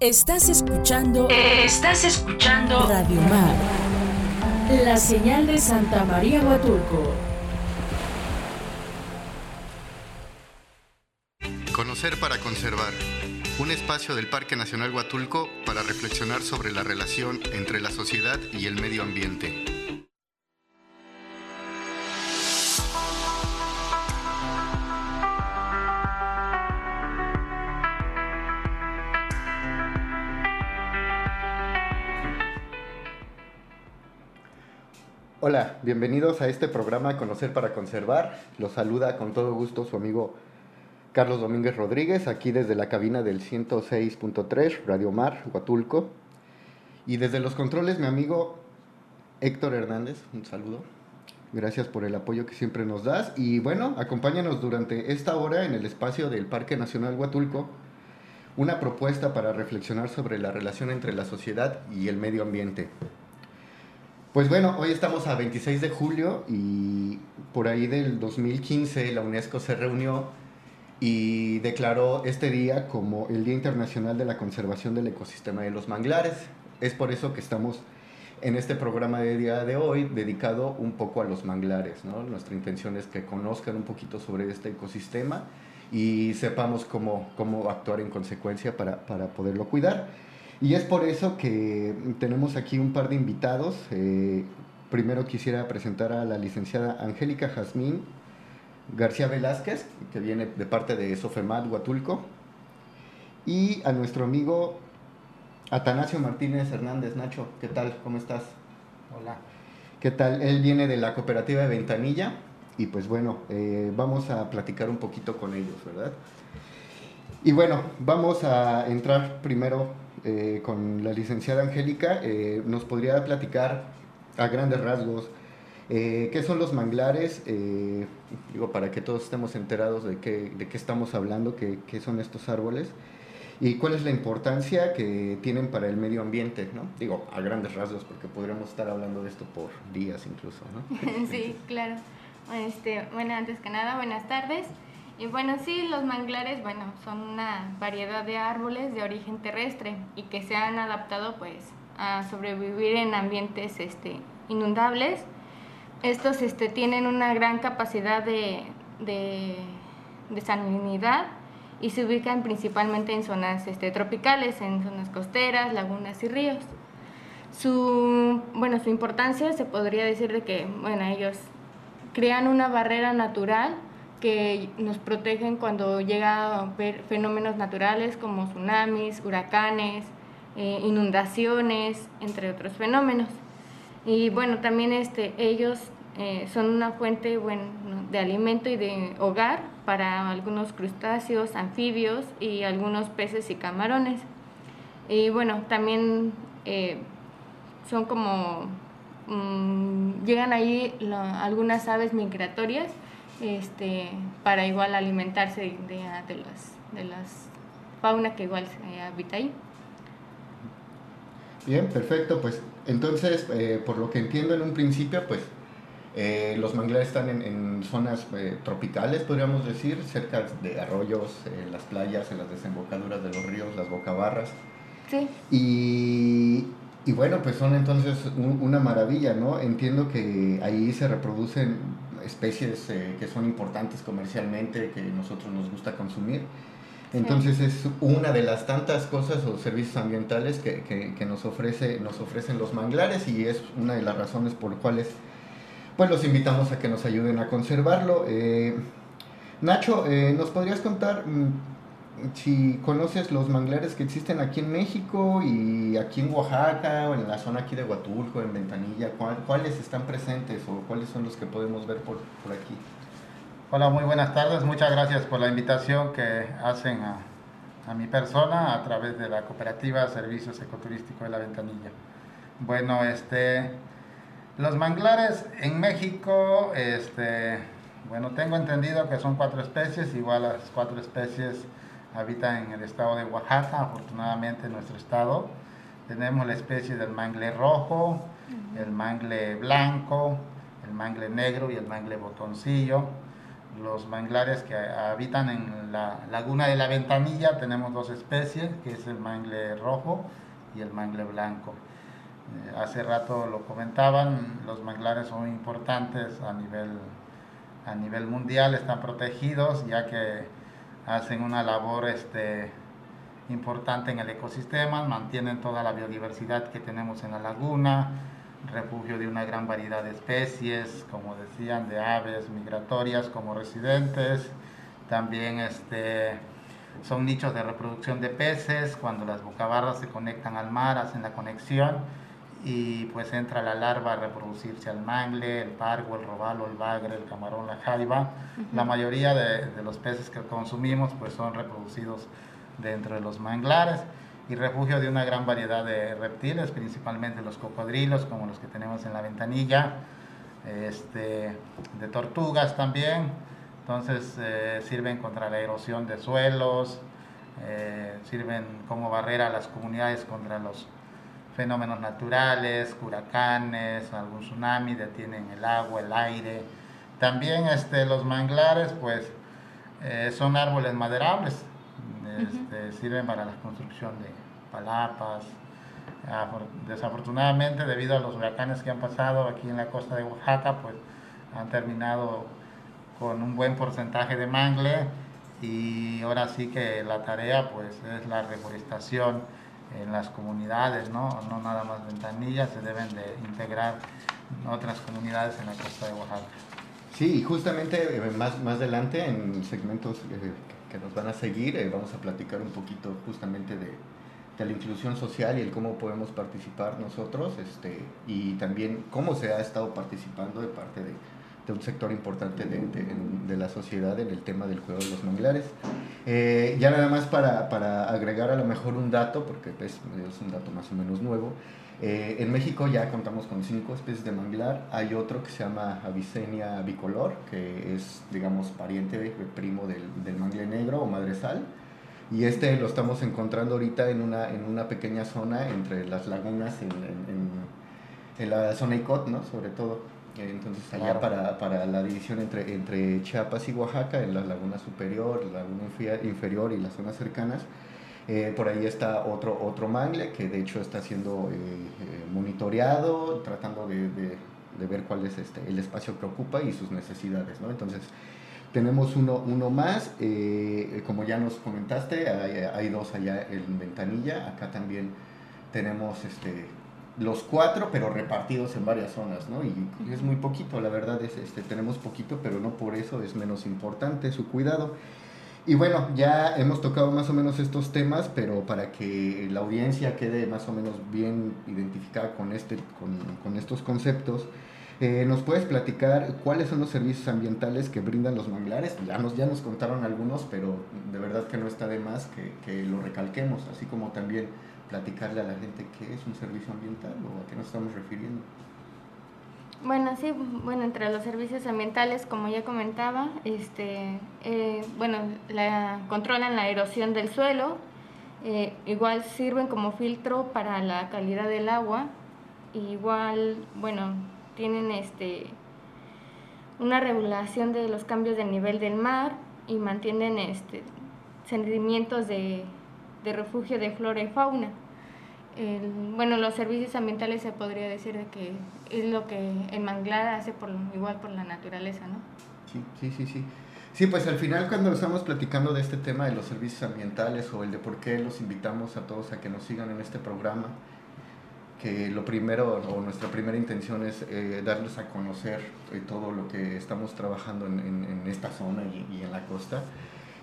Estás escuchando. Estás escuchando. Radio Mar. La señal de Santa María Huatulco. Conocer para conservar. Un espacio del Parque Nacional Huatulco para reflexionar sobre la relación entre la sociedad y el medio ambiente. Hola, bienvenidos a este programa Conocer para Conservar. Los saluda con todo gusto su amigo Carlos Domínguez Rodríguez, aquí desde la cabina del 106.3 Radio Mar, Huatulco. Y desde los controles mi amigo Héctor Hernández, un saludo. Gracias por el apoyo que siempre nos das. Y bueno, acompáñanos durante esta hora en el espacio del Parque Nacional Huatulco, una propuesta para reflexionar sobre la relación entre la sociedad y el medio ambiente. Pues bueno, hoy estamos a 26 de julio y por ahí del 2015 la UNESCO se reunió y declaró este día como el Día Internacional de la Conservación del Ecosistema de los Manglares. Es por eso que estamos en este programa de día de hoy dedicado un poco a los manglares. ¿no? Nuestra intención es que conozcan un poquito sobre este ecosistema y sepamos cómo, cómo actuar en consecuencia para, para poderlo cuidar. Y es por eso que tenemos aquí un par de invitados. Eh, primero quisiera presentar a la licenciada Angélica Jazmín García Velázquez, que viene de parte de Sofemat Huatulco, y a nuestro amigo Atanasio Martínez Hernández. Nacho, ¿qué tal? ¿Cómo estás? Hola. ¿Qué tal? Él viene de la cooperativa de Ventanilla y pues bueno, eh, vamos a platicar un poquito con ellos, ¿verdad? Y bueno, vamos a entrar primero eh, con la licenciada Angélica, eh, nos podría platicar a grandes rasgos eh, qué son los manglares, digo, para que todos estemos enterados de qué, de qué estamos hablando, qué, qué, son estos árboles y cuál es la importancia que tienen para el medio ambiente, ¿no? Digo, a grandes rasgos, porque podríamos estar hablando de esto por días incluso, ¿no? sí, claro. Este, bueno, antes que nada, buenas tardes. Y bueno, sí, los manglares, bueno, son una variedad de árboles de origen terrestre y que se han adaptado pues a sobrevivir en ambientes este, inundables. Estos este, tienen una gran capacidad de, de, salinidad y se ubican principalmente en zonas este, tropicales, en zonas costeras, lagunas y ríos. Su, bueno, su importancia se podría decir de que bueno, ellos crean una barrera natural que nos protegen cuando llega a ver fenómenos naturales como tsunamis, huracanes, eh, inundaciones, entre otros fenómenos. Y bueno, también este, ellos eh, son una fuente bueno, de alimento y de hogar para algunos crustáceos, anfibios y algunos peces y camarones. Y bueno, también eh, son como, mm, llegan ahí algunas aves migratorias este, para igual alimentarse de, de, las, de las fauna que igual habita ahí. Bien, perfecto. Pues entonces, eh, por lo que entiendo en un principio, pues eh, los manglares están en, en zonas eh, tropicales, podríamos decir, cerca de arroyos, en las playas, en las desembocaduras de los ríos, las bocabarras. Sí. Y, y bueno, pues son entonces un, una maravilla, ¿no? Entiendo que ahí se reproducen especies eh, que son importantes comercialmente, que nosotros nos gusta consumir. Entonces es una de las tantas cosas o servicios ambientales que, que, que, nos, ofrece, nos ofrecen los manglares y es una de las razones por cuales pues los invitamos a que nos ayuden a conservarlo. Eh, Nacho, eh, ¿nos podrías contar si conoces los manglares que existen aquí en México y aquí en Oaxaca o en la zona aquí de Huatulco, en Ventanilla, ¿cuáles están presentes o cuáles son los que podemos ver por, por aquí? Hola, muy buenas tardes. Muchas gracias por la invitación que hacen a, a mi persona a través de la cooperativa Servicios Ecoturísticos de la Ventanilla. Bueno, este, los manglares en México, este, bueno, tengo entendido que son cuatro especies, igual las cuatro especies habita en el estado de Oaxaca, afortunadamente en nuestro estado. Tenemos la especie del mangle rojo, el mangle blanco, el mangle negro y el mangle botoncillo. los manglares que habitan en la laguna de la Ventanilla tenemos dos especies, que es el mangle rojo y el mangle blanco. Eh, hace rato lo comentaban, los manglares son importantes a nivel, a nivel mundial, están protegidos ya que hacen una labor este, importante en el ecosistema, mantienen toda la biodiversidad que tenemos en la laguna, refugio de una gran variedad de especies, como decían, de aves migratorias como residentes. También este, son nichos de reproducción de peces, cuando las bocabarras se conectan al mar, hacen la conexión y pues entra la larva a reproducirse al mangle, el pargo, el robalo, el bagre, el camarón, la jaiba. La mayoría de, de, los peces que consumimos pues son reproducidos dentro de los manglares y refugio de una gran variedad de reptiles, principalmente los cocodrilos, como los que tenemos en la ventanilla, este, de tortugas también. Entonces eh, sirven contra la erosión de suelos, eh, sirven como barrera a las comunidades contra los fenómenos naturales, huracanes, algún tsunami, detienen el agua, el aire. También este, los manglares, pues, eh, son árboles maderables, este, sirven para la construcción de palapas. Desafortunadamente, debido a los huracanes que han pasado aquí en la costa de Oaxaca, pues han terminado con un buen porcentaje de mangle y ahora sí que la tarea pues es la reforestación en las comunidades, ¿no? No nada más ventanillas, se deben de integrar otras comunidades en la costa de Oaxaca. Sí, justamente eh, más, más adelante en segmentos eh, que nos van a seguir, eh, vamos a platicar un poquito justamente de, de, la inclusión social y el cómo podemos participar nosotros este, y también cómo se ha estado participando de parte de, de un sector importante de, de, la sociedad en el tema del cuidado de los manglares. Eh, ya nada más para, para, agregar a lo mejor un dato, porque pues, es un dato más o menos nuevo, eh, en México ya contamos con cinco especies de manglar. Hay otro que se llama Avicenia bicolor, que es, digamos, pariente primo del, del mangle negro o madresal. Y este lo estamos encontrando ahorita en una, en una pequeña zona entre las lagunas, en, en, en la zona ICOT, ¿no? Sobre todo. Entonces allá para, para, la división entre, entre Chiapas y Oaxaca, en la laguna superior, la laguna inferior y las zonas cercanas, eh, por ahí está otro, otro mangle que de hecho está siendo eh, eh, monitoreado, tratando de, de, de, ver cuál es este, el espacio que ocupa y sus necesidades. ¿no? Entonces, tenemos uno, uno más, como ya nos comentaste, hay, hay, dos allá en Ventanilla, acá también tenemos este, los cuatro, pero repartidos en varias zonas, ¿no? Y es muy poquito, la verdad es, este, tenemos poquito, pero no por eso es menos importante su cuidado. Y bueno, ya hemos tocado más o menos estos temas, pero para que la audiencia quede más o menos bien identificada con, este, con, con estos conceptos, eh, ¿nos puedes platicar cuáles son los servicios ambientales que brindan los manglares? Ya nos, ya nos contaron algunos, pero de verdad que no está de más que, que lo recalquemos, así como también platicarle a la gente qué es un servicio ambiental o a qué nos estamos refiriendo. Bueno, sí, bueno, entre los servicios ambientales, como ya comentaba, este, eh, bueno, la, controlan la erosión del suelo, eh, igual sirven como filtro para la calidad del agua, igual, bueno, tienen este, una regulación de los cambios de nivel del mar y mantienen este, sentimientos de, de refugio de flora y fauna bueno, los servicios ambientales se podría decir de que es lo que el manglar hace por, igual por la naturaleza, ¿no? Sí, sí, sí, sí. Sí, pues al final cuando estamos platicando de este tema de los servicios ambientales o el de por qué los invitamos a todos a que nos sigan en este programa, que lo primero o nuestra primera intención es eh, darles a conocer eh, todo lo que estamos trabajando en, esta zona y en la costa.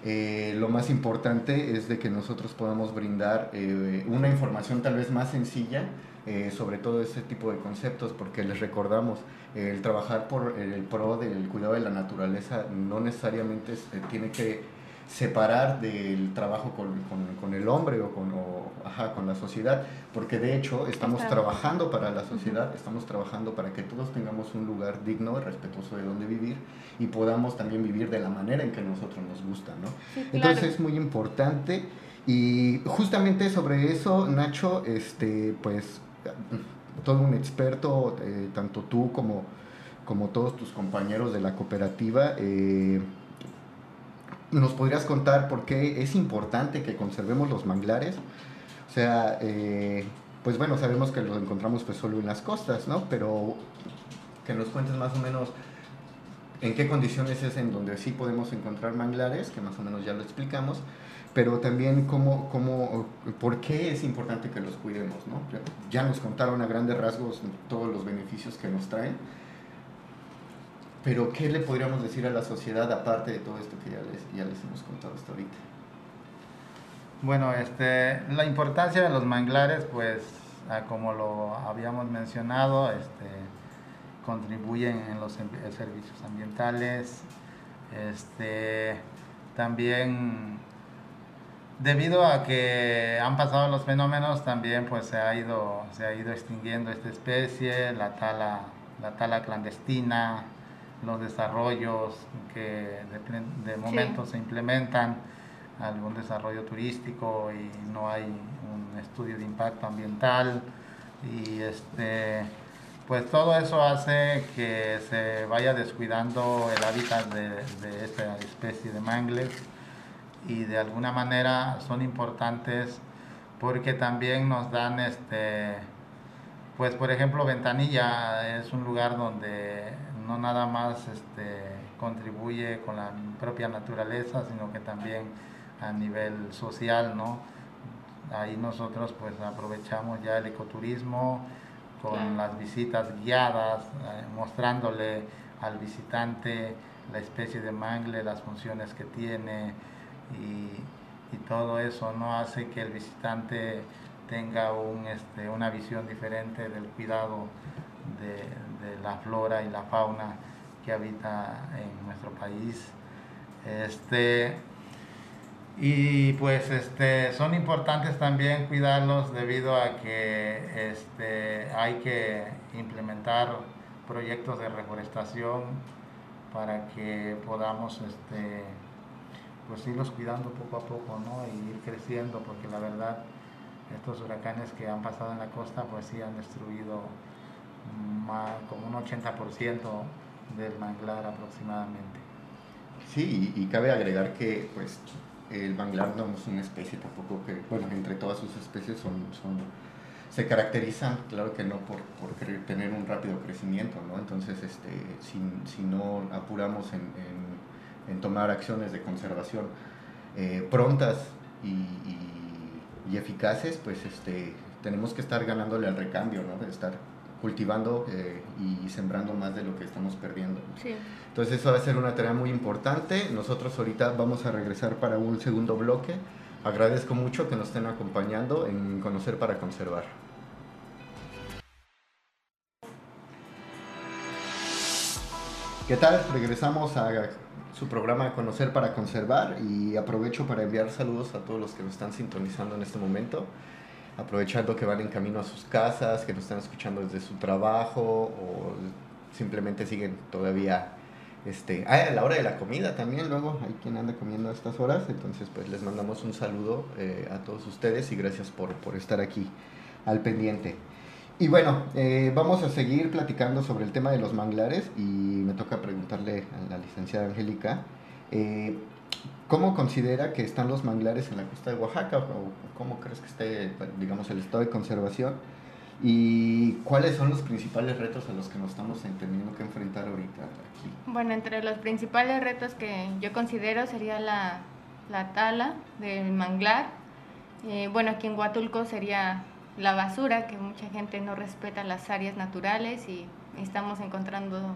Eh, lo más importante es de que nosotros podamos brindar eh, una información tal vez más sencilla eh, sobre todo ese tipo de conceptos, porque les recordamos, el trabajar por el pro del cuidado de la naturaleza no necesariamente tiene que separar del trabajo con, con, con el hombre o, con, o, ajá, con la sociedad, porque de hecho estamos Está. trabajando para la sociedad, uh -huh. estamos trabajando para que todos tengamos un lugar digno y respetuoso de donde vivir y podamos también vivir de la manera en que a nosotros nos gusta, ¿no? Sí, claro. Entonces es muy importante y justamente sobre eso, Nacho, este, pues todo un experto, eh, tanto tú como, como todos tus compañeros de la cooperativa, eh, ¿nos podrías contar por qué es importante que conservemos los manglares? O sea, eh, pues bueno, sabemos que los encontramos pues solo en las costas, ¿no? Pero que nos cuentes más o menos en qué condiciones es en donde sí podemos encontrar manglares, que más o menos ya lo explicamos, pero también cómo, cómo, por qué es importante que los cuidemos, ¿no? Ya nos contaron a grandes rasgos todos los beneficios que nos traen, pero ¿qué le podríamos decir a la sociedad aparte de todo esto que ya les, ya les hemos contado hasta ahorita? Bueno, este, la importancia de los manglares, pues, como lo habíamos mencionado, este, contribuyen en los servicios ambientales, este, también debido a que han pasado los fenómenos, también pues se ha ido, se ha ido extinguiendo esta especie, la tala, la tala clandestina, los desarrollos que de, momento se implementan, algún desarrollo turístico y no hay un estudio de impacto ambiental. Y este pues todo eso hace que se vaya descuidando el hábitat de, de esta especie de mangles y de alguna manera son importantes porque también nos dan este pues por ejemplo Ventanilla es un lugar donde no nada más este, contribuye con la propia naturaleza sino que también a nivel social no ahí nosotros pues aprovechamos ya el ecoturismo con las visitas guiadas eh, mostrándole al visitante la especie de mangle las funciones que tiene y, todo eso no hace que el visitante tenga un, este, una visión diferente del cuidado de, la flora y la fauna que habita en nuestro país. Este, y pues este, son importantes también cuidarlos debido a que este, hay que implementar proyectos de reforestación para que podamos este, pues irlos cuidando poco a poco, ¿no? Y ir creciendo, porque la verdad, estos huracanes que han pasado en la costa, pues sí han destruido más, como un 80% del manglar aproximadamente. Sí, y, cabe agregar que, pues, el manglar no es una especie tampoco que, bueno, entre todas sus especies son, son se caracterizan, claro que no por, por tener un rápido crecimiento, ¿no? Entonces, este, si, si no apuramos en en tomar acciones de conservación eh, prontas y, eficaces, pues este, tenemos que estar ganándole al recambio, ¿no? de estar cultivando eh, y sembrando más de lo que estamos perdiendo. Entonces eso va a ser una tarea muy importante. Nosotros ahorita vamos a regresar para un segundo bloque. Agradezco mucho que nos estén acompañando en Conocer para Conservar. ¿Qué tal? Regresamos a su programa Conocer para Conservar y aprovecho para enviar saludos a todos los que nos están sintonizando en este momento, aprovechando que van en camino a sus casas, que nos están escuchando desde su trabajo o simplemente siguen todavía este, a la hora de la comida también, luego hay quien anda comiendo a estas horas, entonces pues les mandamos un saludo eh, a todos ustedes y gracias por, por estar aquí al pendiente. Y bueno, eh, vamos a seguir platicando sobre el tema de los manglares y me toca preguntarle a la licenciada Angélica, eh, ¿cómo considera que están los manglares en la costa de Oaxaca o cómo crees que esté, digamos, el estado de conservación? ¿Y cuáles son los principales retos a los que nos estamos teniendo que enfrentar ahorita aquí? Bueno, entre los principales retos que yo considero sería la, la tala del manglar. Eh, bueno, aquí en Huatulco sería la basura, que mucha gente no respeta las áreas naturales y estamos encontrando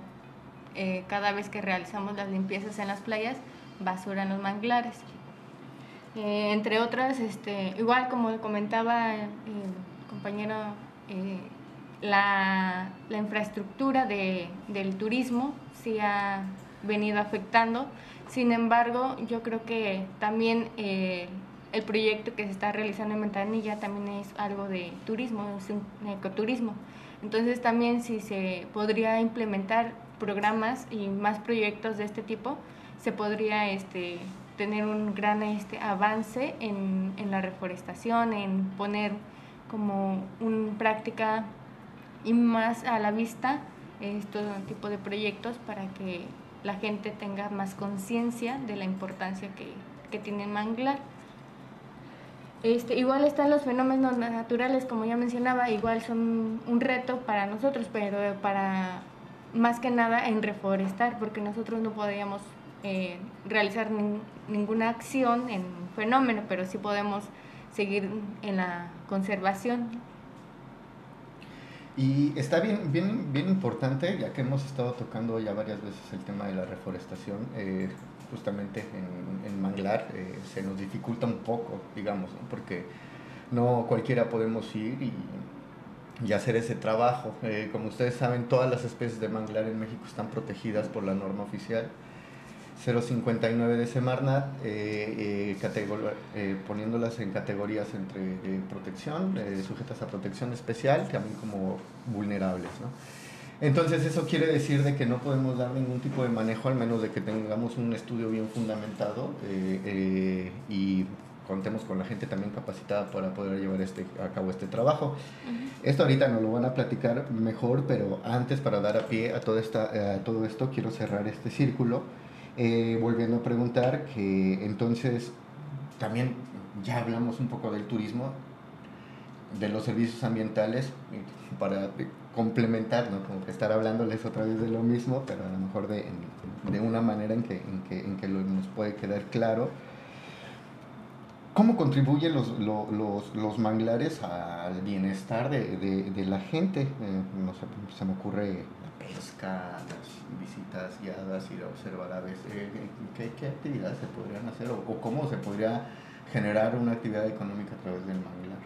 eh, cada vez que realizamos las limpiezas en las playas, basura en los manglares. Eh, entre otras, este, igual como comentaba el compañero, eh, la, la, infraestructura de, del turismo sí ha venido afectando. Sin embargo, yo creo que también el proyecto que se está realizando en Ventanilla también es algo de turismo, es un ecoturismo. Entonces también si se podría implementar programas y más proyectos de este tipo, se podría este, tener un gran este, avance en, en la reforestación, en poner como una práctica y más a la vista este tipo de proyectos para que la gente tenga más conciencia de la importancia que, que tiene el manglar. Este, igual están los fenómenos naturales, como ya mencionaba, igual son un reto para nosotros, pero para más que nada en reforestar, porque nosotros no podríamos eh, realizar ninguna acción en fenómeno, pero sí podemos seguir en la conservación. Y está bien, bien, bien importante, ya que hemos estado tocando ya varias veces el tema de la reforestación, eh, justamente en, Manglar eh, se nos dificulta un poco, digamos, porque no cualquiera podemos ir y, y hacer ese trabajo. Eh, como ustedes saben, todas las especies de manglar en México están protegidas por la norma oficial 059 de Semarnat, eh, poniéndolas en categorías entre protección, sujetas a protección especial, también como vulnerables. ¿no? Entonces eso quiere decir de que no podemos dar ningún tipo de manejo al menos de que tengamos un estudio bien fundamentado eh, eh, y contemos con la gente también capacitada para poder llevar este, a cabo este trabajo. Esto ahorita nos lo van a platicar mejor, pero antes para dar a pie a, toda esta, a todo esto quiero cerrar este círculo eh, volviendo a preguntar que entonces también ya hablamos un poco del turismo, de los servicios ambientales, para complementar, ¿no? Como que estar hablándoles otra vez de lo mismo, pero a lo mejor de, de una manera en que, en que, en que nos puede quedar claro. ¿Cómo contribuyen los, los, los, manglares al bienestar de, de, de la gente? Eh, no sé, se me ocurre la pesca, las visitas guiadas, ir a observar aves. Eh, ¿qué, ¿qué, actividades se podrían hacer o, cómo se podría generar una actividad económica a través del manglar?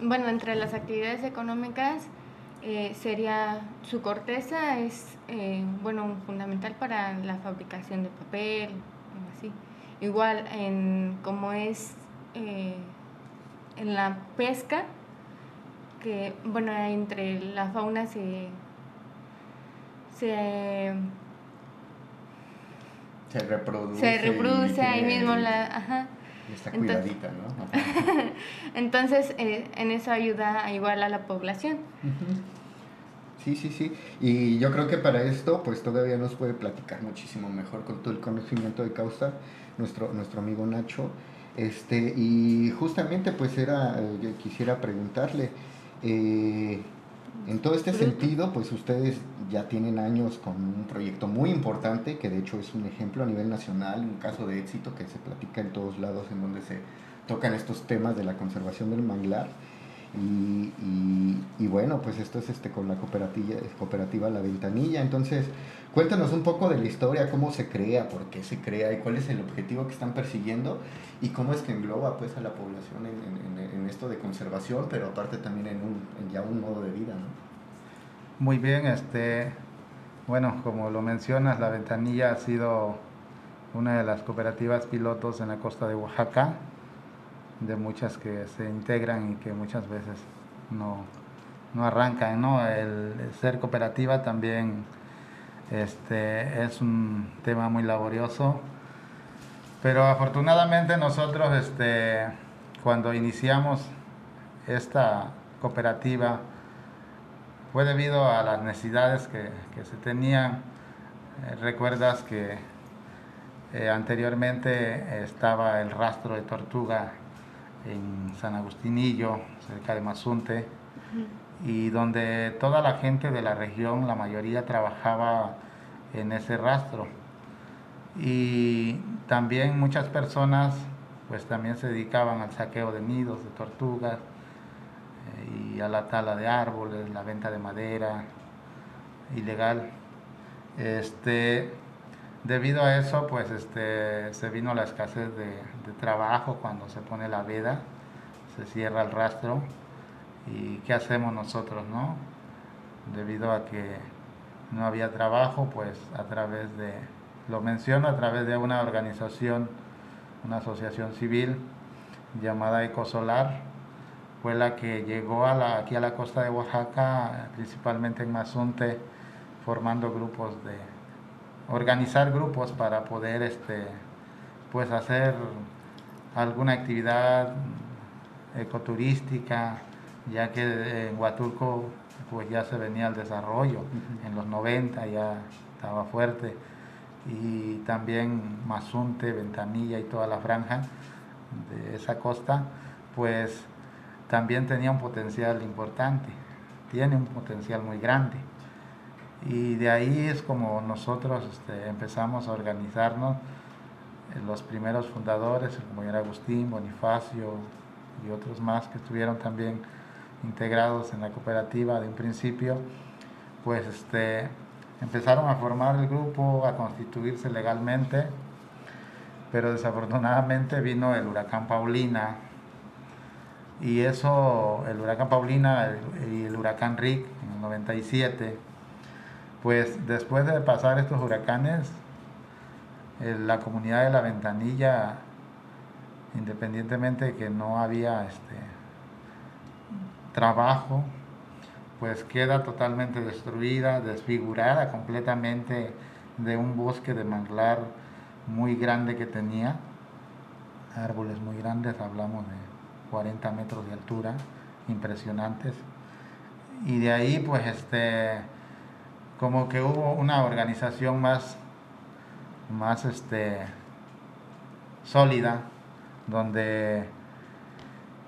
Bueno, entre las actividades económicas eh, sería su corteza es eh, bueno fundamental para la fabricación de papel así igual en como es eh, en la pesca que bueno entre la fauna se se se reproduce se reproduce ahí mismo la ajá Está cuidadita, entonces, ¿no? entonces, eh, en eso ayuda igual a la población. Sí, sí, sí. Y yo creo que para esto, pues todavía nos puede platicar muchísimo mejor con todo el conocimiento de causa nuestro, nuestro amigo Nacho. Este, y justamente, pues era, eh, yo quisiera preguntarle, eh, en todo este sentido, pues ustedes ya tienen años con un proyecto muy importante, que de hecho es un ejemplo a nivel nacional, un caso de éxito que se platica en todos lados en donde se tocan estos temas de la conservación del manglar. Y, y, bueno, pues esto es este con la cooperativa, cooperativa La Ventanilla. Entonces, cuéntanos un poco de la historia, cómo se crea, por qué se crea y cuál es el objetivo que están persiguiendo y cómo es que engloba pues a la población en, en, en esto de conservación, pero aparte también en, un, en ya un modo de vida. ¿no? Muy bien, este, bueno, como lo mencionas, La Ventanilla ha sido una de las cooperativas pilotos en la costa de Oaxaca de muchas que se integran y que muchas veces no, no arrancan. ¿no? El, ser cooperativa también este, es un tema muy laborioso, pero afortunadamente nosotros este, cuando iniciamos esta cooperativa fue debido a las necesidades que, que se tenían. Eh, recuerdas que eh, anteriormente estaba el rastro de tortuga en San Agustinillo, cerca de Mazunte, y donde toda la gente de la región, la mayoría trabajaba en ese rastro. Y también muchas personas pues también se dedicaban al saqueo de nidos de tortugas eh, y a la tala de árboles, la venta de madera ilegal. Este, Debido a eso, pues este, se vino la escasez de, trabajo cuando se pone la veda, se cierra el rastro y ¿qué hacemos nosotros, no? Debido a que no había trabajo, pues a través de, lo menciono, a través de una organización, una asociación civil llamada Ecosolar, fue la que llegó a la, aquí a la costa de Oaxaca, principalmente en Mazunte, formando grupos de organizar grupos para poder este, pues hacer alguna actividad ecoturística, ya que en Huatulco pues ya se venía el desarrollo, en los 90 ya estaba fuerte. y también Mazunte, Ventanilla y toda la franja de esa costa, pues también tenía un potencial importante, tiene un potencial muy grande. Y de ahí es como nosotros este, empezamos a organizarnos, los primeros fundadores, como era Agustín, Bonifacio y otros más que estuvieron también integrados en la cooperativa de un principio, pues este, empezaron a formar el grupo, a constituirse legalmente, pero desafortunadamente vino el huracán Paulina. Y eso, el huracán Paulina y el huracán Rick en el 97, pues después de pasar estos huracanes, la comunidad de la ventanilla, independientemente de que no había este, trabajo, pues queda totalmente destruida, desfigurada completamente de un bosque de manglar muy grande que tenía, árboles muy grandes, hablamos de 40 metros de altura, impresionantes. Y de ahí pues este, como que hubo una organización más, más este, sólida, donde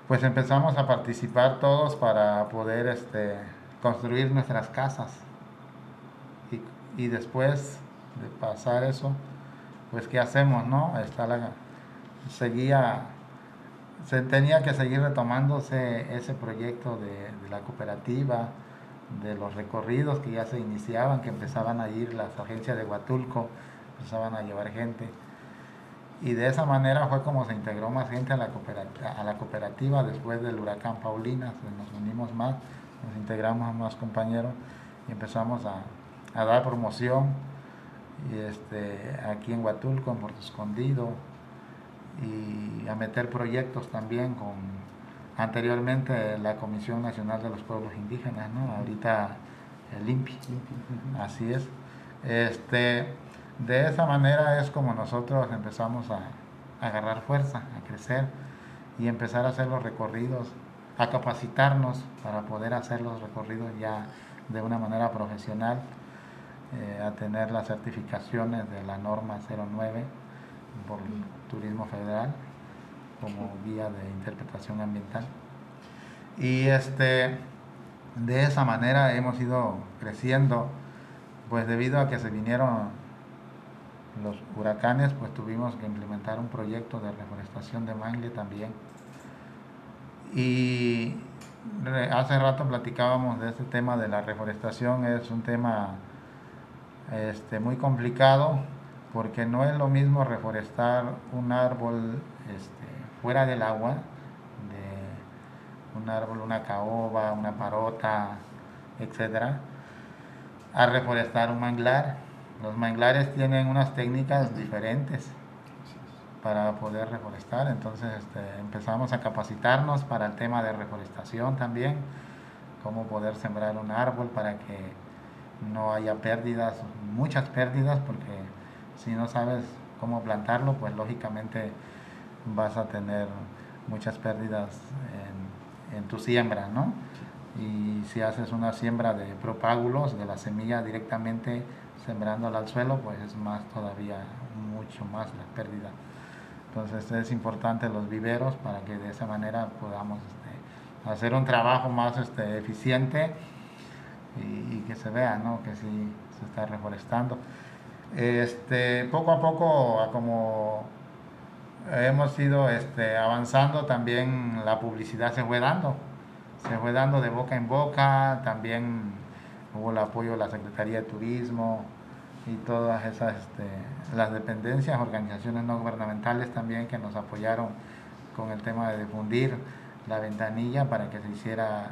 pues empezamos a participar todos para poder este, construir nuestras casas. Y, después de pasar eso, pues ¿qué hacemos, no? Está la, seguía, se tenía que seguir retomándose ese proyecto de, la cooperativa, de los recorridos que ya se iniciaban, que empezaban a ir las agencias de Huatulco, empezaban a llevar gente. Y de esa manera fue como se integró más gente a la cooperativa, a la cooperativa después del huracán Paulina, nos unimos más nos integramos a más compañeros y empezamos a, dar promoción y este, aquí en Huatulco, en Puerto Escondido, y a meter proyectos también con anteriormente la Comisión Nacional de los Pueblos Indígenas, ¿no? ahorita el INPI, así es. Este, de esa manera es como nosotros empezamos a, agarrar fuerza, a crecer y empezar a hacer los recorridos a capacitarnos para poder hacer los recorridos ya de una manera profesional, eh, a tener las certificaciones de la norma 09 por Turismo Federal como guía de interpretación ambiental. Y este, de esa manera hemos ido creciendo, pues debido a que se vinieron los huracanes, pues tuvimos que implementar un proyecto de reforestación de mangle también y hace rato platicábamos de este tema de la reforestación, es un tema este, muy complicado porque no es lo mismo reforestar un árbol este, fuera del agua, de un árbol, una caoba, una parota, etcétera, a reforestar un manglar. Los manglares tienen unas técnicas diferentes para poder reforestar. Entonces este, empezamos a capacitarnos para el tema de reforestación también, cómo poder sembrar un árbol para que no haya pérdidas, muchas pérdidas, porque si no sabes cómo plantarlo, pues lógicamente vas a tener muchas pérdidas en, en tu siembra, ¿no? Y si haces una siembra de propágulos, de la semilla directamente sembrándola al suelo, pues es más todavía, mucho más la pérdida entonces es importante los viveros para que de esa manera podamos este, hacer un trabajo más este, eficiente y, que se vea ¿no? que sí se está reforestando. Este, poco a poco, como hemos ido este, avanzando, también la publicidad se fue dando, se fue dando de boca en boca, también hubo el apoyo de la Secretaría de Turismo, y todas esas, este, las dependencias, organizaciones no gubernamentales también que nos apoyaron con el tema de difundir la ventanilla para que se hiciera,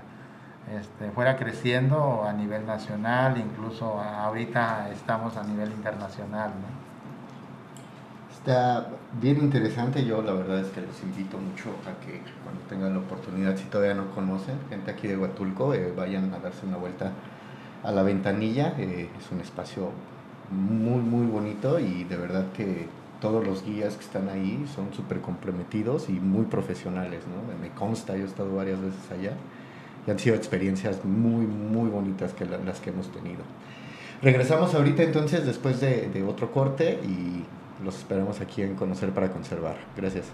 este, fuera creciendo a nivel nacional, incluso ahorita estamos a nivel internacional. Está bien interesante, yo la verdad es que les invito mucho a que cuando tengan la oportunidad, si todavía no conocen, gente aquí de Huatulco, eh, vayan a darse una vuelta a la ventanilla, eh, es un espacio muy, muy bonito y de verdad que todos los guías que están ahí son súper comprometidos y muy profesionales, ¿no? Me consta, yo he estado varias veces allá y han sido experiencias muy, muy bonitas que las que hemos tenido. Regresamos ahorita entonces después de, de otro corte y los esperamos aquí en Conocer para Conservar. Gracias.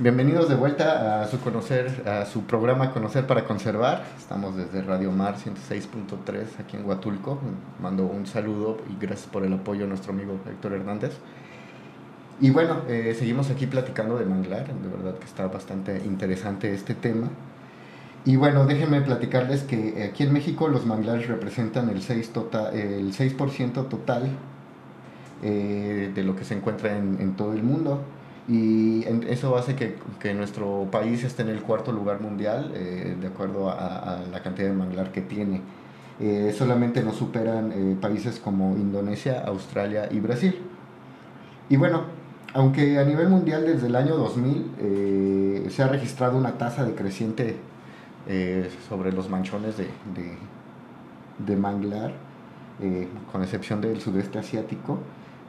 Bienvenidos de vuelta a su programa Conocer para Conservar. Estamos desde Radio Mar 106.3 aquí en Huatulco. Mando un saludo y gracias por el apoyo a nuestro amigo Héctor Hernández. Y bueno, eh, seguimos aquí platicando de manglar, de verdad que está bastante interesante este tema. Y bueno, déjenme platicarles que aquí en México los manglares representan el 6%, total, el 6 total eh, de lo que se encuentra en, en todo el mundo y eso hace que, que, nuestro país esté en el cuarto lugar mundial eh, de acuerdo a, la cantidad de manglar que tiene. Eh, solamente nos superan eh, países como Indonesia, Australia y Brasil. Y bueno, aunque a nivel mundial desde el año 2000 se ha registrado una tasa decreciente sobre los manchones de, de, de manglar, con excepción del sudeste asiático,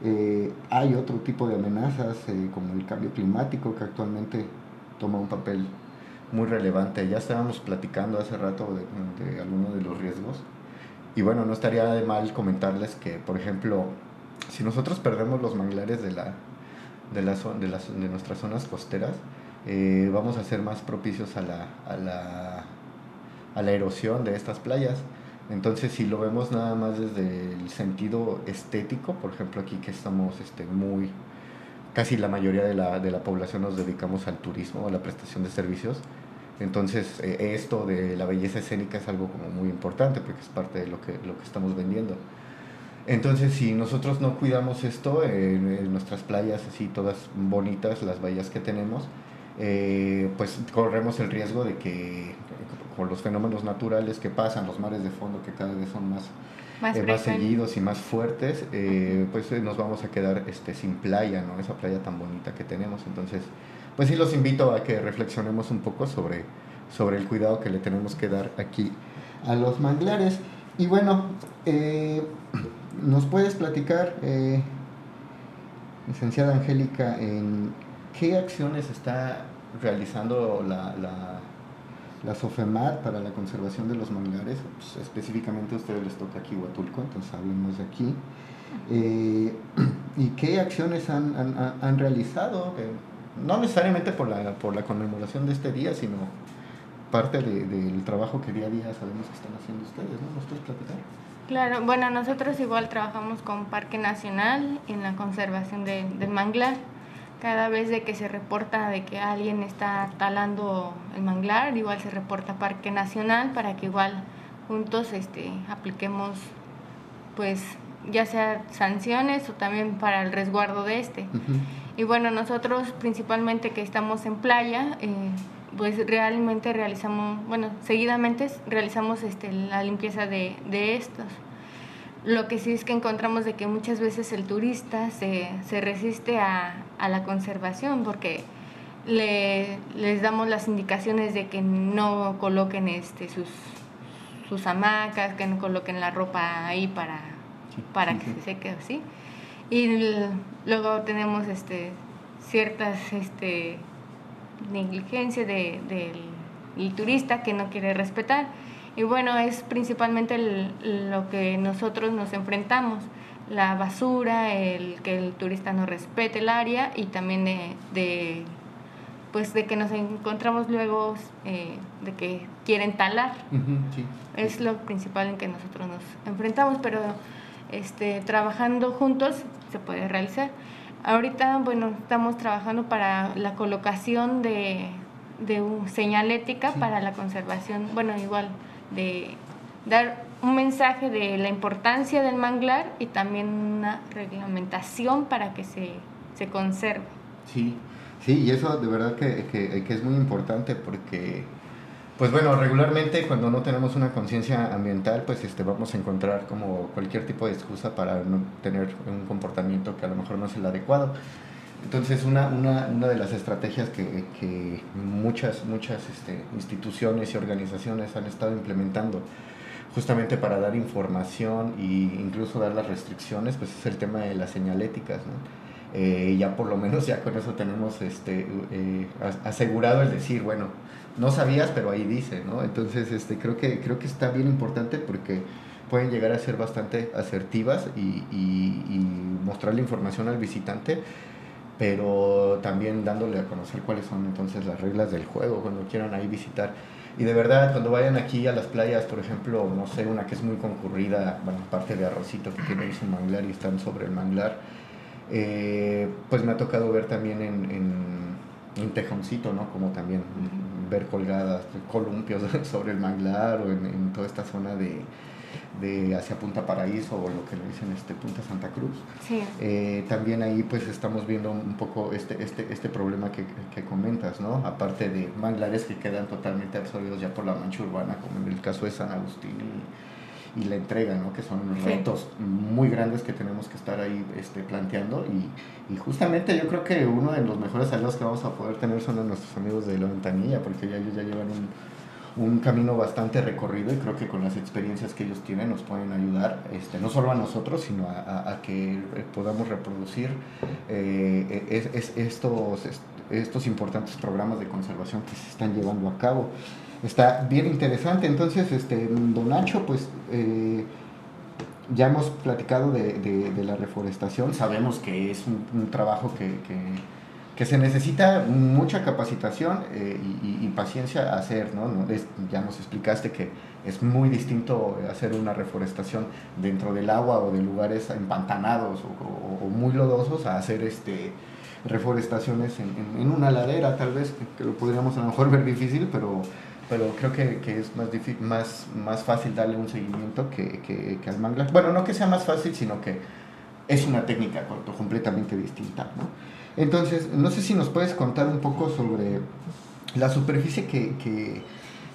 eh, hay otro tipo de amenazas eh, como el cambio climático que actualmente toma un papel muy relevante. Ya estábamos platicando hace rato de, algunos de los riesgos. Y bueno, no estaría de mal comentarles que, por ejemplo, si nosotros perdemos los manglares de, la, de, las, de, las, de nuestras zonas costeras, eh, vamos a ser más propicios a la, a la, a la erosión de estas playas. Entonces, si lo vemos nada más desde el sentido estético, por ejemplo, aquí que estamos este, muy, casi la mayoría de la, de la población nos dedicamos al turismo, a la prestación de servicios, entonces eh, esto de la belleza escénica es algo como muy importante porque es parte de lo que, lo que estamos vendiendo. Entonces, si nosotros no cuidamos esto, en, nuestras playas así todas bonitas, las bahías que tenemos, eh, pues corremos el riesgo de que por los fenómenos naturales que pasan, los mares de fondo que cada vez son más, más, eh, seguidos y más fuertes, eh, pues eh, nos vamos a quedar este, sin playa, ¿no? Esa playa tan bonita que tenemos. Entonces, pues sí los invito a que reflexionemos un poco sobre, sobre el cuidado que le tenemos que dar aquí a los manglares. Y bueno, ¿nos puedes platicar, licenciada Angélica, en qué acciones está realizando la la SOFEMAR para la conservación de los manglares, pues, específicamente a ustedes les toca aquí Huatulco, entonces hablemos de aquí. Eh, ¿Y qué acciones han, han, han realizado? no necesariamente por la, por la conmemoración de este día, sino parte de, del trabajo que día a día sabemos que están haciendo ustedes, ¿no? ¿Nos puedes platicar? Claro, bueno, nosotros igual trabajamos con Parque Nacional en la conservación de, del manglar cada vez de que se reporta de que alguien está talando el manglar, igual se reporta Parque Nacional para que igual juntos este, apliquemos pues ya sea sanciones o también para el resguardo de este. Y bueno, nosotros principalmente que estamos en playa, eh, pues realmente realizamos, bueno, seguidamente realizamos este, la limpieza de, de estos. Lo que sí es que encontramos de que muchas veces el turista se, se resiste a, a, la conservación porque le, les damos las indicaciones de que no coloquen este, sus, sus hamacas, que no coloquen la ropa ahí para, para que se seque así. Y luego tenemos este, ciertas este, negligencias de, del turista que no quiere respetar y bueno, es principalmente lo que nosotros nos enfrentamos, la basura, el que el turista no respete el área y también de, pues de que nos encontramos luego eh, de que quieren talar. Es lo principal en que nosotros nos enfrentamos, pero este, trabajando juntos se puede realizar. Ahorita, bueno, estamos trabajando para la colocación de, de un señalética para la conservación, bueno, igual de dar un mensaje de la importancia del manglar y también una reglamentación para que se, se conserve. Sí, sí, y eso de verdad que, que, que, es muy importante porque, pues bueno, regularmente cuando no tenemos una conciencia ambiental, pues este, vamos a encontrar como cualquier tipo de excusa para no tener un comportamiento que a lo mejor no es el adecuado. Entonces, una, una, una de las estrategias que, que muchas, muchas este, instituciones y organizaciones han estado implementando justamente para dar información e incluso dar las restricciones, pues es el tema de las señaléticas. ¿no? eh, ya por lo menos ya con eso tenemos este, eh, asegurado el decir, bueno, no sabías, pero ahí dice, ¿no? Entonces, este, creo, que, creo que está bien importante porque pueden llegar a ser bastante asertivas y, y, mostrar la información al visitante, pero también dándole a conocer cuáles son entonces las reglas del juego cuando quieran ahí visitar. Y de verdad, cuando vayan aquí a las playas, por ejemplo, no sé, una que es muy concurrida, bueno, parte de Arrocito que tiene su manglar y están sobre el manglar, eh, pues me ha tocado ver también en, en, en Tejoncito, ¿no? Como también ver colgadas columpios sobre el manglar o en, toda esta zona de, de, hacia Punta Paraíso o lo que le dicen este, Punta Santa Cruz. Eh, también ahí pues estamos viendo un poco este, este, este problema que, que, comentas, ¿no? Aparte de manglares que quedan totalmente absorbidos ya por la mancha urbana, como en el caso de San Agustín y, y la entrega, ¿no? Que son retos muy grandes que tenemos que estar ahí este, planteando y y justamente yo creo que uno de los mejores aliados que vamos a poder tener son nuestros amigos de la ventanilla, porque ya ellos ya llevan un, un, camino bastante recorrido y creo que con las experiencias que ellos tienen nos pueden ayudar, este, no solo a nosotros, sino a, que podamos reproducir eh, es, estos, estos importantes programas de conservación que se están llevando a cabo. Está bien interesante, entonces, este, don Nacho, pues... Eh, ya hemos platicado de, la reforestación, sabemos que es un, trabajo que, se necesita mucha capacitación eh, y, paciencia hacer, ¿no? ya nos explicaste que es muy distinto hacer una reforestación dentro del agua o de lugares empantanados o, muy lodosos a hacer este reforestaciones en, una ladera, tal vez, que lo podríamos a lo mejor ver difícil, pero pero creo que, que es más, más, más fácil darle un seguimiento que, que, que, al manglar. Bueno, no que sea más fácil, sino que es una técnica completamente distinta. ¿no? Entonces, no sé si nos puedes contar un poco sobre la superficie que, que,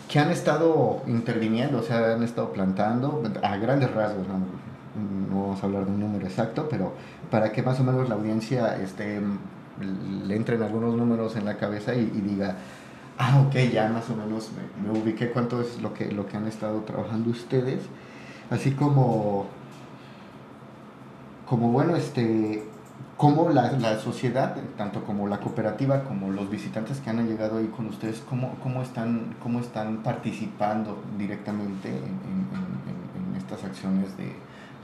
que han estado interviniendo, o sea, han estado plantando a grandes rasgos, ¿no? vamos a hablar de un número exacto, pero para que más o menos la audiencia este, le entren algunos números en la cabeza y, diga, ah, ok, ya más o menos me, ubiqué cuánto es lo que, lo que han estado trabajando ustedes, así como, como bueno, este, como la, la, sociedad, tanto como la cooperativa, como los visitantes que han llegado ahí con ustedes, cómo, cómo, están, cómo están participando directamente en, en, estas acciones de,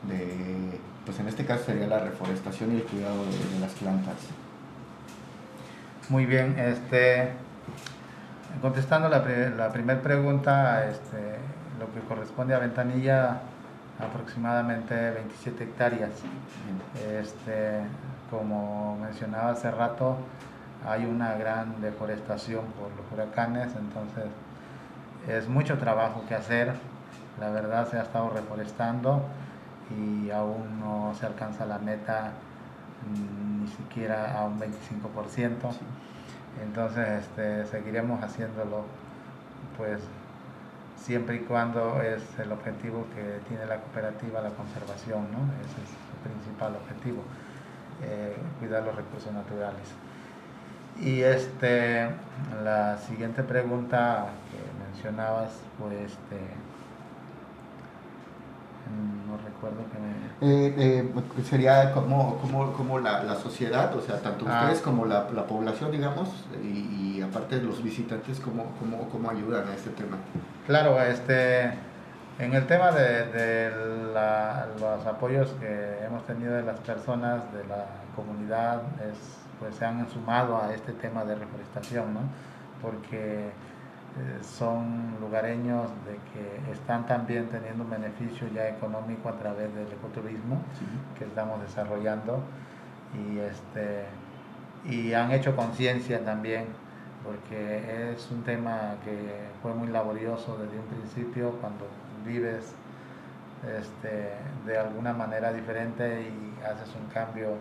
de, pues en este caso sería la reforestación y el cuidado de, de las plantas. Muy bien, este, Contestando la, la primera pregunta, este, lo que corresponde a Ventanilla, aproximadamente 27 hectáreas. Este, como mencionaba hace rato, hay una gran deforestación por los huracanes, entonces es mucho trabajo que hacer. La verdad se ha estado reforestando y aún no se alcanza la meta mm, ni siquiera a un 25%. Entonces este, seguiremos haciéndolo pues siempre y cuando es el objetivo que tiene la cooperativa, la conservación, ¿no? Ese es su principal objetivo, eh, cuidar los recursos naturales. Y este, la siguiente pregunta que mencionabas, pues este, no recuerdo que me... Eh, eh, sería como, como, como la, la, sociedad, o sea, tanto ah. ustedes como la, la, población, digamos, y, aparte de los visitantes, ¿cómo, cómo, cómo ayudan a este tema? Claro, este, en el tema de, de los apoyos que hemos tenido de las personas, de la comunidad, es, pues se han sumado a este tema de reforestación, ¿no? Porque eh, son lugareños de que están también teniendo un beneficio ya económico a través del ecoturismo que estamos desarrollando y este y han hecho conciencia también porque es un tema que fue muy laborioso desde un principio cuando vives este, de alguna manera diferente y haces un cambio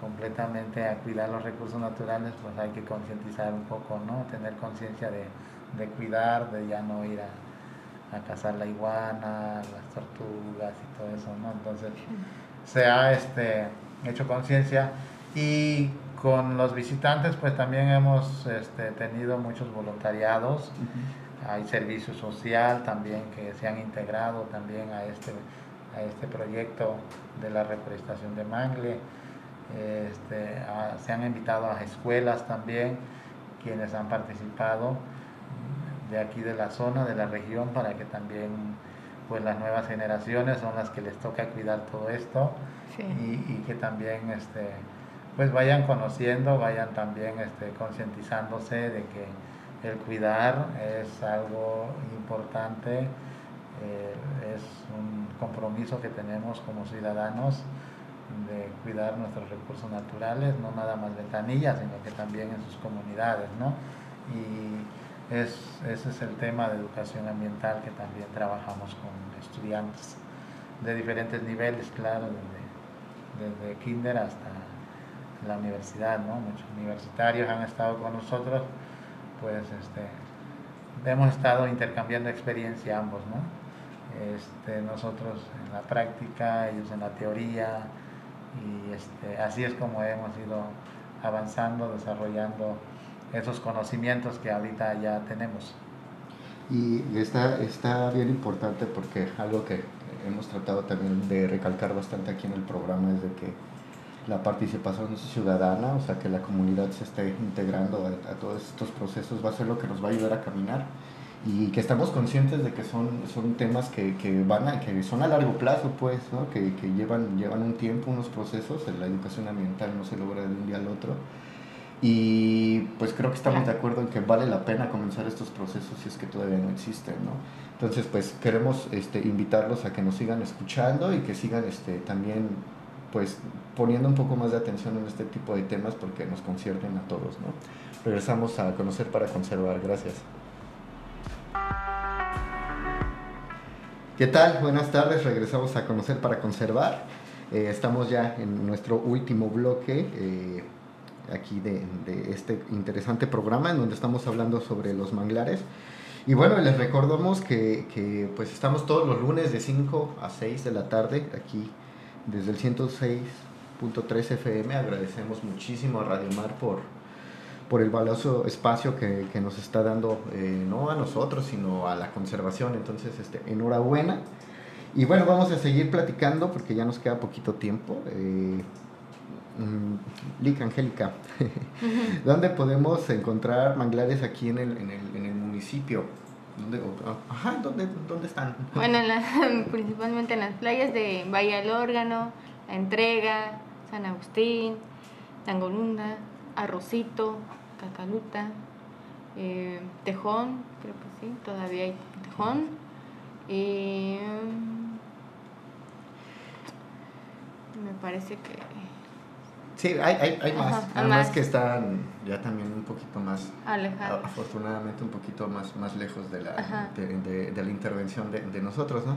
completamente a cuidar los recursos naturales, pues hay que concientizar un poco, ¿no? Tener conciencia de, de cuidar, de ya no ir a, cazar la iguana, las tortugas y todo eso, ¿no? Entonces se ha este, hecho conciencia y con los visitantes pues también hemos este, tenido muchos voluntariados, hay servicio social también que se han integrado también a este, a este proyecto de la reforestación de Mangle. Este, se han invitado a escuelas también, quienes han participado de aquí de la zona, de la región, para que también pues las nuevas generaciones son las que les toca cuidar todo esto y, que también este, pues vayan conociendo, vayan también este, concientizándose de que el cuidar es algo importante, eh, es un compromiso que tenemos como ciudadanos de cuidar nuestros recursos naturales, no nada más ventanillas, sino que también en sus comunidades, ¿no? Y es, ese es el tema de educación ambiental que también trabajamos con estudiantes de diferentes niveles, claro, desde, desde kinder hasta la universidad, ¿no? Muchos universitarios han estado con nosotros, pues este, hemos estado intercambiando experiencia ambos, ¿no? Este, nosotros en la práctica, ellos en la teoría, y este, así es como hemos ido avanzando, desarrollando esos conocimientos que ahorita ya tenemos. Y está, está bien importante porque algo que hemos tratado también de recalcar bastante aquí en el programa es de que la participación ciudadana, o sea, que la comunidad se esté integrando a, todos estos procesos va a ser lo que nos va a ayudar a caminar y que estamos conscientes de que son, son temas que, que van a, que son a largo plazo, pues, ¿no? que, que llevan, llevan un tiempo, unos procesos, la educación ambiental no se logra de un día al otro y pues creo que estamos de acuerdo en que vale la pena comenzar estos procesos si es que todavía no existen, ¿no? Entonces, pues queremos este, invitarlos a que nos sigan escuchando y que sigan este, también pues poniendo un poco más de atención en este tipo de temas porque nos conciernen a todos, ¿no? Regresamos a Conocer para Conservar. Gracias. ¿Qué tal? Buenas tardes. Regresamos a Conocer para Conservar. Eh, estamos ya en nuestro último bloque. Eh, aquí de, este interesante programa en donde estamos hablando sobre los manglares. Y bueno, les recordamos que, pues estamos todos los lunes de 5 a 6 de la tarde aquí desde el 106.3 FM. Agradecemos muchísimo a Radio Mar por, por el valioso espacio que, nos está dando, eh, no a nosotros, sino a la conservación. Entonces, este, enhorabuena. Y bueno, vamos a seguir platicando porque ya nos queda poquito tiempo. Eh, Mm, Lic Angélica, ¿dónde podemos encontrar manglares aquí en el, en el, en el municipio? ¿Dónde, ajá, ¿dónde, ¿dónde, están? Bueno, principalmente en las playas de Bahía del Órgano, La Entrega, San Agustín, Tangolunda, Arrocito, Cacaluta, eh, Tejón, creo que sí, todavía hay Tejón. Y mm, me parece que Sí, hay, hay, hay más, además que están ya también un poquito más, alejados. afortunadamente un poquito más, más lejos de la, de, de, la intervención de, de, nosotros, ¿no?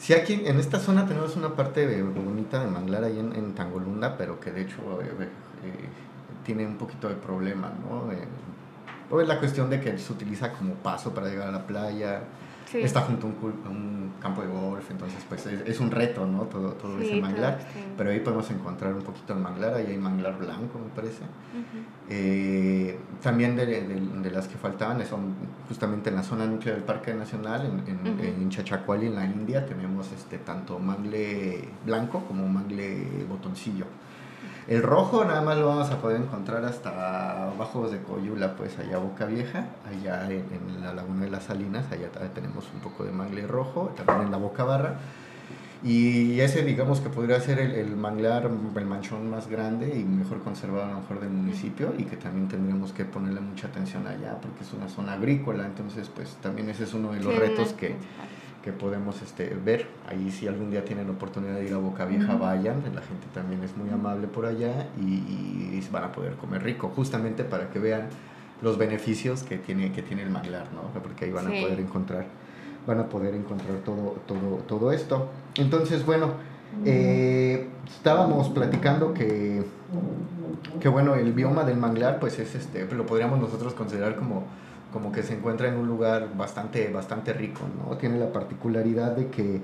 Sí, aquí en esta zona tenemos una parte bonita de manglar ahí en, en Tangolunda, pero que de hecho eh, eh, tiene un poquito de problema, ¿no? Eh, es la cuestión de que se utiliza como paso para llegar a la playa, Está junto a un, campo de golf, entonces pues es, un reto, ¿no? Todo, todo ese manglar. Pero ahí podemos encontrar un poquito de manglar, ahí hay manglar blanco, me parece. Eh, también de, de, las que faltaban son justamente en la zona núclea del Parque Nacional, en, en, en Chachacuali, en la India, tenemos este, tanto mangle blanco como mangle botoncillo. El rojo nada más lo vamos a poder encontrar hasta Bajos de Coyula, pues allá Boca Vieja, allá en, la Laguna de las Salinas, allá tenemos un poco de mangle rojo, también en la Boca Barra. Y ese digamos que podría ser el, el, manglar, el manchón más grande y mejor conservado a lo mejor del municipio y que también tendremos que ponerle mucha atención allá porque es una zona agrícola, entonces pues también ese es uno de los retos que que podemos este, ver. Ahí si algún día tienen oportunidad de ir a Boca Vieja, vayan. La gente también es muy amable por allá y, van a poder comer rico, justamente para que vean los beneficios que tiene, que tiene el manglar, ¿no? Porque ahí van a poder encontrar, van a poder encontrar todo, todo, todo esto. Entonces, bueno, eh, estábamos platicando que, que, bueno, el bioma del manglar, pues es este, lo podríamos nosotros considerar como como que se encuentra en un lugar bastante, bastante rico, ¿no? Tiene la particularidad de que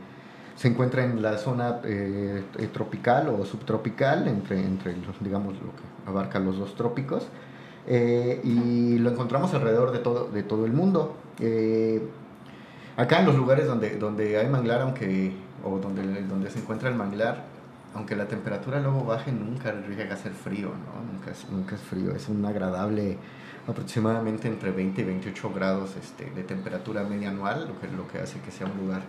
se encuentra en la zona eh, eh, tropical o subtropical, entre, entre digamos, lo que abarca los dos trópicos, eh, y lo encontramos alrededor de todo, de todo el mundo. acá en los lugares donde, donde hay manglar, aunque, o donde, donde se encuentra el manglar, aunque la temperatura luego baje, nunca llega a ser frío, ¿no? Nunca es, nunca es frío, es un agradable aproximadamente entre 20 y 28 grados este, de temperatura media anual, lo que, lo que hace que sea un lugar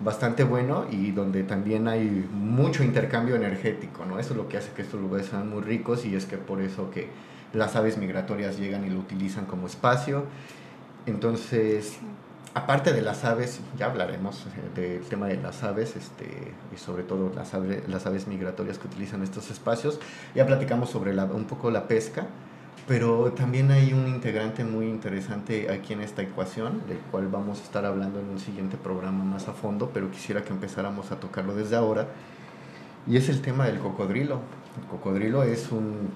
bastante bueno y donde también hay mucho intercambio energético, ¿no? Eso es lo que hace que estos lugares sean muy ricos y es que por eso que las aves migratorias llegan y lo utilizan como espacio. Entonces, aparte de las aves, ya hablaremos eh, del tema de las aves este, y sobre todo las aves, migratorias que utilizan estos espacios. Ya platicamos sobre la, un poco la pesca pero también hay un integrante muy interesante aquí en esta ecuación, del cual vamos a estar hablando en un siguiente programa más a fondo, pero quisiera que empezáramos a tocarlo desde ahora, y es el tema del cocodrilo. El cocodrilo es un,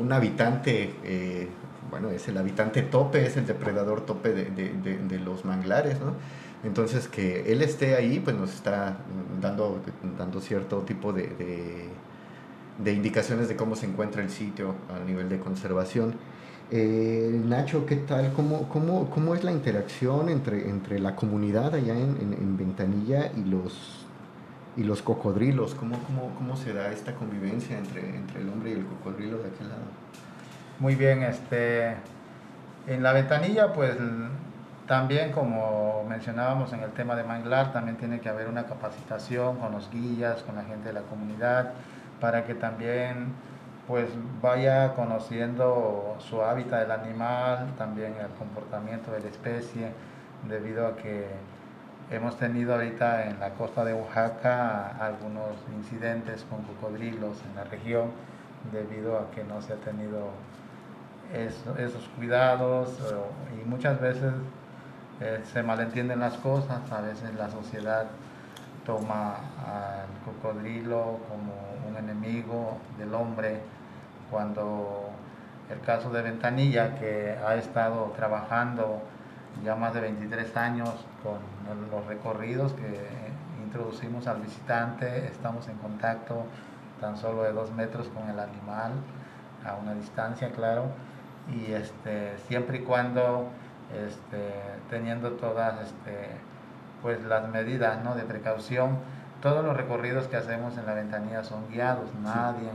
un habitante, eh, bueno, es el habitante tope, es el depredador tope de, de, de, los manglares, ¿no? Entonces, que él esté ahí, pues nos está dando, dando cierto tipo de de indicaciones de cómo se encuentra el sitio a nivel de conservación. Eh, Nacho, ¿qué tal? ¿Cómo, cómo, cómo es la interacción entre, entre la comunidad allá en, en, Ventanilla y los, y los cocodrilos? ¿Cómo, cómo, cómo se da esta convivencia entre, entre el hombre y el cocodrilo de aquel lado? Muy bien, este, en la Ventanilla, pues también como mencionábamos en el tema de manglar, también tiene que haber una capacitación con los guías, con la gente de la comunidad para que también pues vaya conociendo su hábitat del animal, también el comportamiento de la especie, debido a que hemos tenido ahorita en la costa de Oaxaca algunos incidentes con cocodrilos en la región, debido a que no se ha tenido esos cuidados y muchas veces eh, se malentienden las cosas, a veces la sociedad toma al cocodrilo como un enemigo del hombre, cuando el caso de Ventanilla, que ha estado trabajando ya más de 23 años con los recorridos que introducimos al visitante, estamos en contacto tan solo de dos metros con el animal, a una distancia, claro, y este, siempre y cuando este, teniendo todas este, pues, las medidas ¿no? de precaución, todos los recorridos que hacemos en la ventanilla son guiados, nadie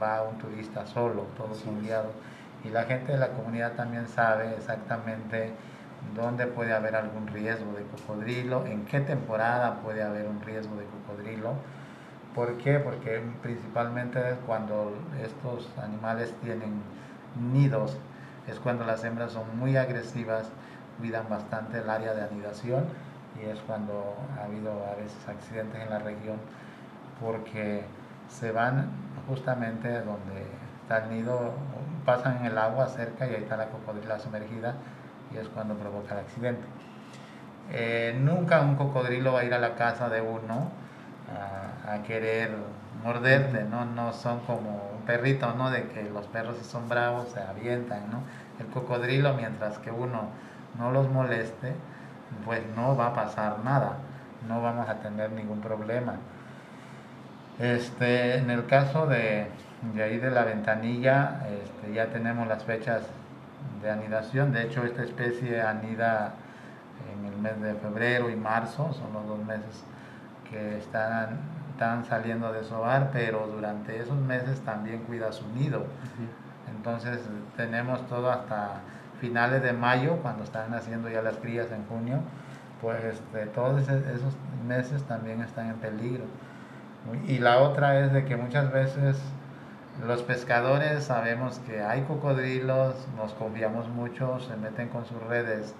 va a un turista solo, todos son guiados. Y la gente de la comunidad también sabe exactamente dónde puede haber algún riesgo de cocodrilo, en qué temporada puede haber un riesgo de cocodrilo. ¿Por qué? Porque principalmente cuando estos animales tienen nidos, es cuando las hembras son muy agresivas, cuidan bastante el área de anidación y es cuando ha habido a veces accidentes en la región porque se van justamente donde está el nido, pasan en el agua cerca y ahí está la cocodrila sumergida y es cuando provoca el accidente. Eh, nunca un cocodrilo va a ir a la casa de uno a, querer morderte, ¿no? no son como perrito, ¿no? de que los perros si son bravos se avientan. ¿no? El cocodrilo, mientras que uno no los moleste, pues no va a pasar nada, no vamos a tener ningún problema. Este, en el caso de, de ahí de la ventanilla, este, ya tenemos las fechas de anidación, de hecho esta especie anida en el mes de febrero y marzo, son los dos meses que están, están saliendo de su hogar, pero durante esos meses también cuida su nido. Entonces tenemos todo hasta finales de mayo, cuando están naciendo ya las crías en junio, pues este, todos esos meses también están en peligro. Y la otra es de que muchas veces los pescadores sabemos que hay cocodrilos, nos confiamos mucho, se meten con sus redes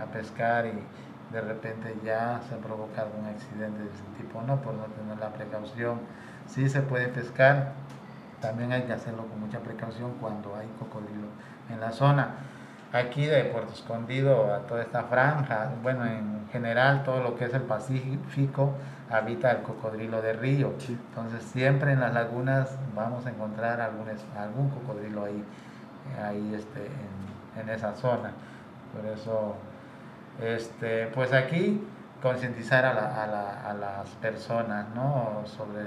a pescar y de repente ya se provoca algún accidente de este tipo, no por no tener la precaución. Sí se puede pescar, también hay que hacerlo con mucha precaución cuando hay cocodrilo en la zona aquí de Puerto Escondido a toda esta franja, bueno, en general todo lo que es el Pacífico habita el cocodrilo de río. Entonces siempre en las lagunas vamos a encontrar algún, algún cocodrilo ahí, ahí este, en, en, esa zona. Por eso, este, pues aquí concientizar a, la, a, la, a, las personas ¿no? sobre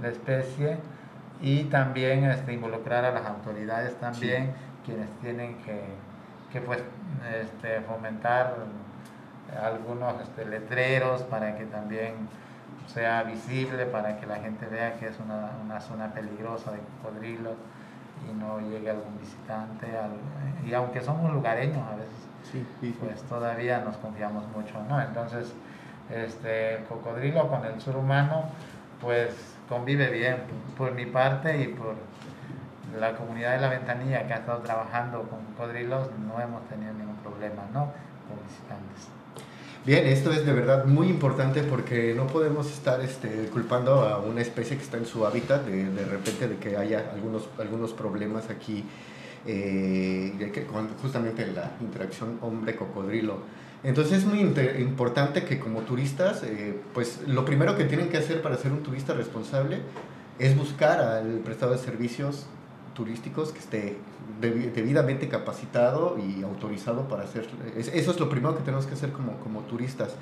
la especie y también este, involucrar a las autoridades también, quienes tienen que que pues este, fomentar algunos este, letreros para que también sea visible para que la gente vea que es una, una zona peligrosa de cocodrilos y no llegue algún visitante. y aunque somos lugareños a veces, pues todavía nos confiamos mucho, ¿no? Entonces, este, el cocodrilo con el sur humano, pues convive bien por mi parte y por la comunidad de la ventanilla que ha estado trabajando con cocodrilos, no hemos tenido ningún problema, ¿no? Con visitantes. Bien, esto es de verdad muy importante porque no podemos estar este, culpando a una especie que está en su hábitat de, de repente de que haya algunos, algunos problemas aquí, eh, justamente la interacción hombre-cocodrilo. Entonces es muy importante que como turistas, eh, pues lo primero que tienen que hacer para ser un turista responsable es buscar al prestado de servicios turísticos que esté debidamente capacitado y autorizado para hacer. Eso es lo primero que tenemos que hacer como, como turistas.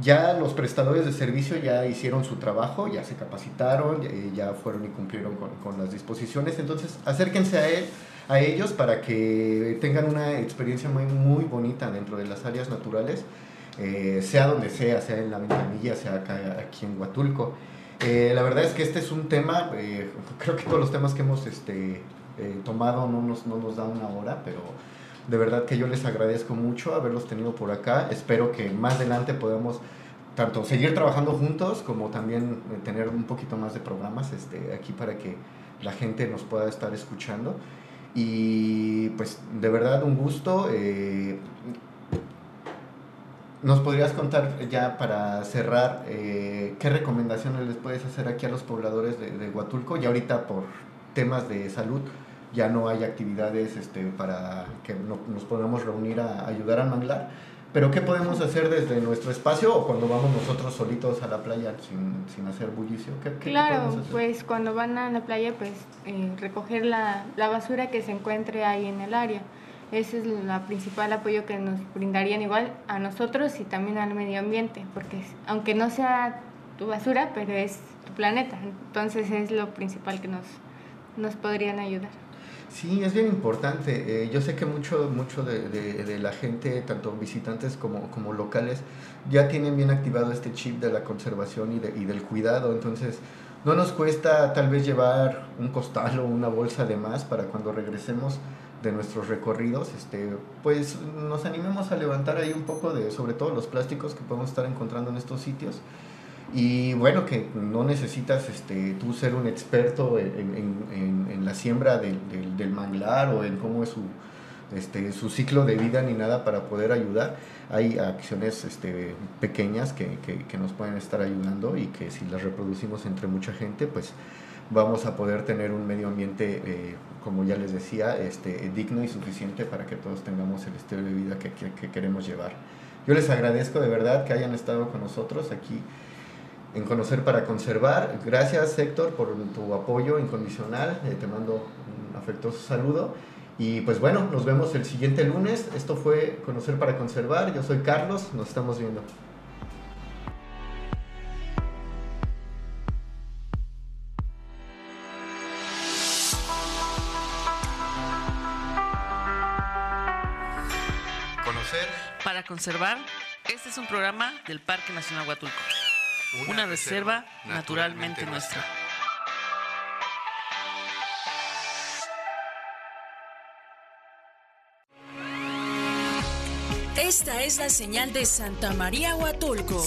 Ya los prestadores de servicio ya hicieron su trabajo, ya se capacitaron, ya, fueron y cumplieron con, con, las disposiciones. Entonces, acérquense a, él, a ellos para que tengan una experiencia muy, muy bonita dentro de las áreas naturales, eh, sea donde sea, sea en la ventanilla, sea acá, aquí en Huatulco. Eh, la verdad es que este es un tema, eh, creo que todos los temas que hemos este, tomado no nos, no nos da una hora, pero de verdad que yo les agradezco mucho haberlos tenido por acá. Espero que más adelante podamos tanto seguir trabajando juntos como también tener un poquito más de programas este, aquí para que la gente nos pueda estar escuchando. Y pues de verdad un gusto. ¿Nos podrías contar ya para cerrar eh, qué recomendaciones les puedes hacer aquí a los pobladores de, de, Huatulco? Y ahorita por temas de salud ya no hay actividades este, para que no, nos podamos reunir a ayudar al manglar. Pero ¿qué podemos hacer desde nuestro espacio o cuando vamos nosotros solitos a la playa sin, sin hacer bullicio? ¿Qué, qué claro, pues cuando van a la playa pues eh, recoger la, la basura que se encuentre ahí en el área ese es el principal apoyo que nos brindarían igual a nosotros y también al medio ambiente, porque aunque no sea tu basura, pero es tu planeta, entonces es lo principal que nos, nos podrían ayudar. Sí, es bien importante. Eh, yo sé que mucho, mucho de, de, la gente, tanto visitantes como, como locales, ya tienen bien activado este chip de la conservación y, de, y del cuidado. Entonces, no nos cuesta tal vez llevar un costal o una bolsa de más para cuando regresemos de nuestros recorridos, este, pues nos animemos a levantar ahí un poco de, sobre todo los plásticos que podemos estar encontrando en estos sitios. Y bueno, que no necesitas este, tú ser un experto en, en, la siembra del, del, manglar o en cómo es su, este, su ciclo de vida ni nada para poder ayudar. Hay acciones este, pequeñas que, que, que, nos pueden estar ayudando y que si las reproducimos entre mucha gente, pues vamos a poder tener un medio ambiente, eh, como ya les decía, este, digno y suficiente para que todos tengamos el estilo de vida que, que, queremos llevar. Yo les agradezco de verdad que hayan estado con nosotros aquí en Conocer para Conservar. Gracias Héctor por tu apoyo incondicional. Eh, te mando un afectuoso saludo. Y pues bueno, nos vemos el siguiente lunes. Esto fue Conocer para Conservar. Yo soy Carlos. Nos estamos viendo. conservar, este es un programa del Parque Nacional Huatulco, una, reserva, naturalmente, nuestra. Esta es la señal de Santa María Huatulco.